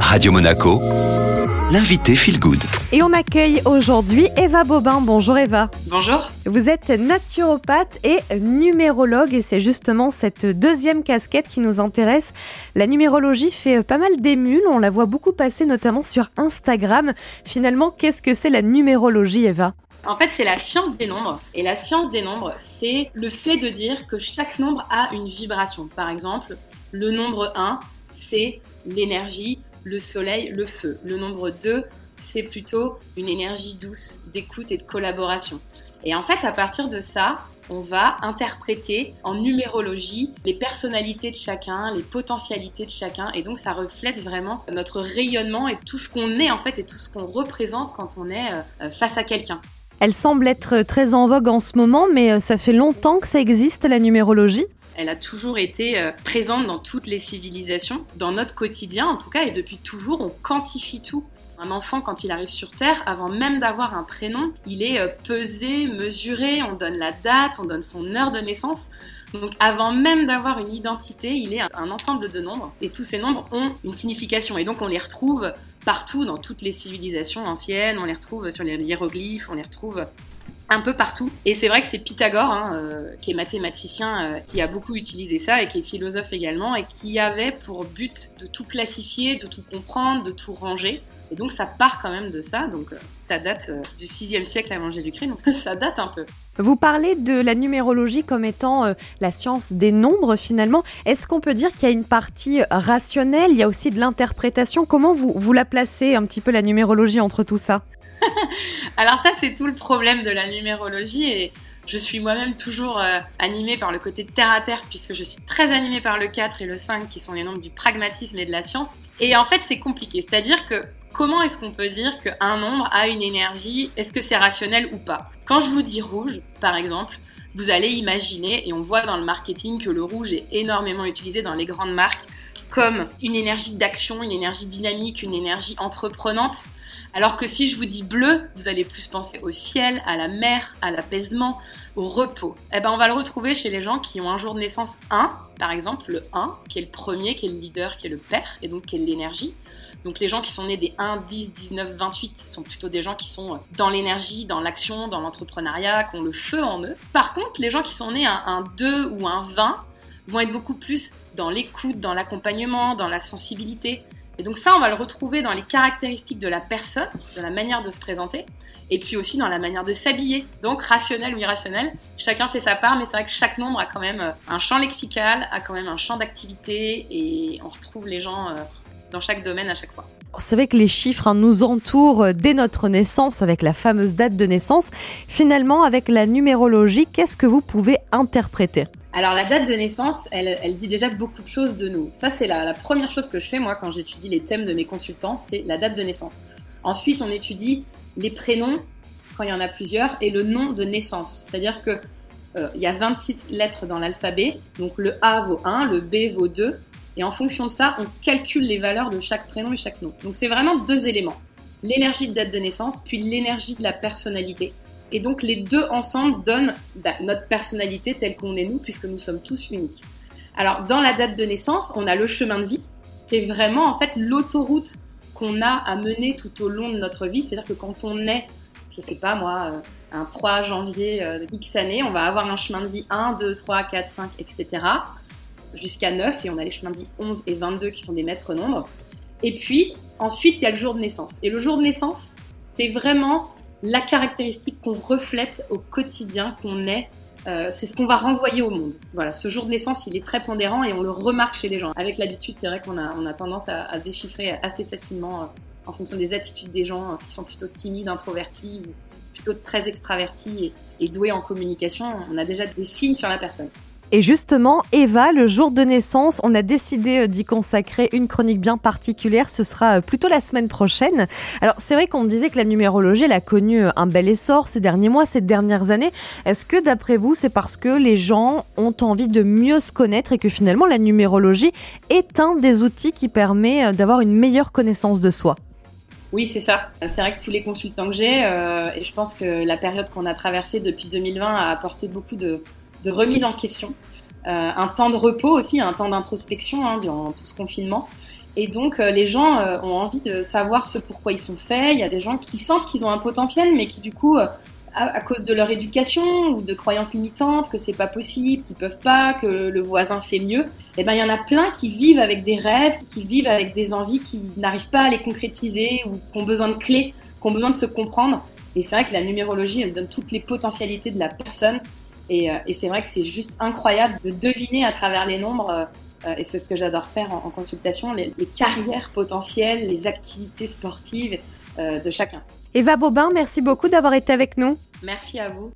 Radio Monaco, l'invité Feel Good. Et on accueille aujourd'hui Eva Bobin. Bonjour Eva. Bonjour. Vous êtes naturopathe et numérologue et c'est justement cette deuxième casquette qui nous intéresse. La numérologie fait pas mal d'émules, on la voit beaucoup passer notamment sur Instagram. Finalement, qu'est-ce que c'est la numérologie Eva? En fait, c'est la science des nombres. Et la science des nombres, c'est le fait de dire que chaque nombre a une vibration. Par exemple, le nombre 1, c'est l'énergie, le soleil, le feu. Le nombre 2, c'est plutôt une énergie douce d'écoute et de collaboration. Et en fait, à partir de ça, on va interpréter en numérologie les personnalités de chacun, les potentialités de chacun, et donc ça reflète vraiment notre rayonnement et tout ce qu'on est en fait et tout ce qu'on représente quand on est euh, face à quelqu'un. Elle semble être très en vogue en ce moment, mais euh, ça fait longtemps que ça existe, la numérologie? Elle a toujours été euh, présente dans toutes les civilisations, dans notre quotidien en tout cas, et depuis toujours, on quantifie tout. Un enfant, quand il arrive sur Terre, avant même d'avoir un prénom, il est euh, pesé, mesuré, on donne la date, on donne son heure de naissance. Donc avant même d'avoir une identité, il est un ensemble de nombres, et tous ces nombres ont une signification, et donc on les retrouve partout dans toutes les civilisations anciennes, on les retrouve sur les hiéroglyphes, on les retrouve un peu partout. Et c'est vrai que c'est Pythagore, hein, euh, qui est mathématicien, euh, qui a beaucoup utilisé ça et qui est philosophe également, et qui avait pour but de tout classifier, de tout comprendre, de tout ranger. Et donc ça part quand même de ça, donc euh, ça date du 6e siècle avant Jésus-Christ, donc ça date un peu. Vous parlez de la numérologie comme étant la science des nombres finalement. Est-ce qu'on peut dire qu'il y a une partie rationnelle, il y a aussi de l'interprétation Comment vous, vous la placez un petit peu la numérologie entre tout ça? Alors ça, c'est tout le problème de la numérologie et je suis moi-même toujours euh, animée par le côté terre à terre puisque je suis très animée par le 4 et le 5 qui sont les nombres du pragmatisme et de la science. Et en fait, c'est compliqué. C'est-à-dire que comment est-ce qu'on peut dire qu'un nombre a une énergie? Est-ce que c'est rationnel ou pas? Quand je vous dis rouge, par exemple, vous allez imaginer, et on voit dans le marketing que le rouge est énormément utilisé dans les grandes marques comme une énergie d'action, une énergie dynamique, une énergie entreprenante. Alors que si je vous dis bleu, vous allez plus penser au ciel, à la mer, à l'apaisement, au repos. Eh ben, on va le retrouver chez les gens qui ont un jour de naissance 1, par exemple, le 1, qui est le premier, qui est le leader, qui est le père, et donc qui est l'énergie. Donc les gens qui sont nés des 1, 10, 19, 28 sont plutôt des gens qui sont dans l'énergie, dans l'action, dans l'entrepreneuriat, qui ont le feu en eux. Par contre, les gens qui sont nés un 2 ou un 20 vont être beaucoup plus dans l'écoute, dans l'accompagnement, dans la sensibilité. Et donc ça, on va le retrouver dans les caractéristiques de la personne, de la manière de se présenter, et puis aussi dans la manière de s'habiller. Donc rationnel ou irrationnel, chacun fait sa part, mais c'est vrai que chaque nombre a quand même euh, un champ lexical, a quand même un champ d'activité, et on retrouve les gens euh, dans chaque domaine à chaque fois. C'est vrai que les chiffres hein, nous entourent euh, dès notre naissance avec la fameuse date de naissance. Finalement, avec la numérologie, qu'est-ce que vous pouvez interpréter? Alors la date de naissance, elle, dit déjà beaucoup de choses de nous. Ça c'est la, première chose que je fais moi quand j'étudie les thèmes de mes consultants, c'est la date de naissance. Ensuite on étudie les prénoms quand il y en a plusieurs et le nom de naissance. C'est-à-dire que euh, il y a 26 lettres dans l'alphabet, donc le A vaut 1, le B vaut 2, et en fonction de ça, on calcule les valeurs de chaque prénom et chaque nom. Donc c'est vraiment deux éléments. L'énergie de date de naissance, puis l'énergie de la personnalité. Et donc les deux ensemble donnent bah, notre personnalité telle qu'on est nous, puisque nous sommes tous uniques. Alors dans la date de naissance, on a le chemin de vie, qui est vraiment en fait l'autoroute qu'on a à mener tout au long de notre vie. C'est-à-dire que quand on est, je sais pas moi, euh, un 3 janvier euh, X année, on va avoir un chemin de vie 1, 2, 3, 4, 5, etc. jusqu'à 9, et on a les chemins de vie 11 et 22 qui sont des maîtres nombres. Et puis ensuite, il y a le jour de naissance. Et le jour de naissance, c'est vraiment la caractéristique qu'on reflète au quotidien, qu'on est. Euh, c'est ce qu'on va renvoyer au monde. Voilà, ce jour de naissance, il est très pondérant et on le remarque chez les gens. Avec l'habitude, c'est vrai qu'on a, tendance à, déchiffrer assez facilement euh, en fonction des attitudes des gens, euh, s'ils sont plutôt timides, introvertis ou plutôt très extravertis et, et doués en communication. On a déjà des signes sur la personne. Et justement, Eva, le jour de naissance, on a décidé euh, d'y consacrer une chronique bien particulière. Ce sera euh, plutôt la semaine prochaine. Alors, c'est vrai qu'on disait que la numérologie, elle a connu euh, un bel essor ces derniers mois, ces dernières années. Est-ce que, d'après vous, c'est parce que les gens ont envie de mieux se connaître et que finalement, la numérologie est un des outils qui permet d'avoir une meilleure connaissance de soi? Oui, c'est ça. C'est vrai que tous les consultants que j'ai, et je pense que la période qu'on a traversée depuis 2020 a apporté beaucoup de, de remise en question, euh, un temps de repos aussi, un temps d'introspection hein, durant tout ce confinement. Et donc, euh, les gens euh, ont envie de savoir ce pourquoi ils sont faits. Il y a des gens qui sentent qu'ils ont un potentiel, mais qui, du coup, à, cause de leur éducation ou de croyances limitantes, que c'est pas possible, qu'ils peuvent pas, que le voisin fait mieux, eh ben, il y en a plein qui vivent avec des rêves, qui vivent avec des envies, qui n'arrivent pas à les concrétiser ou qui ont besoin de clés, qui ont besoin de se comprendre. Et c'est vrai que la numérologie, elle donne toutes les potentialités de la personne. Et, et c'est vrai que c'est juste incroyable de deviner à travers les nombres euh, et c'est ce que j'adore faire en, consultation, les, carrières potentielles, les activités sportives euh, de chacun. Eva Bobin, merci beaucoup d'avoir été avec nous. Merci à vous.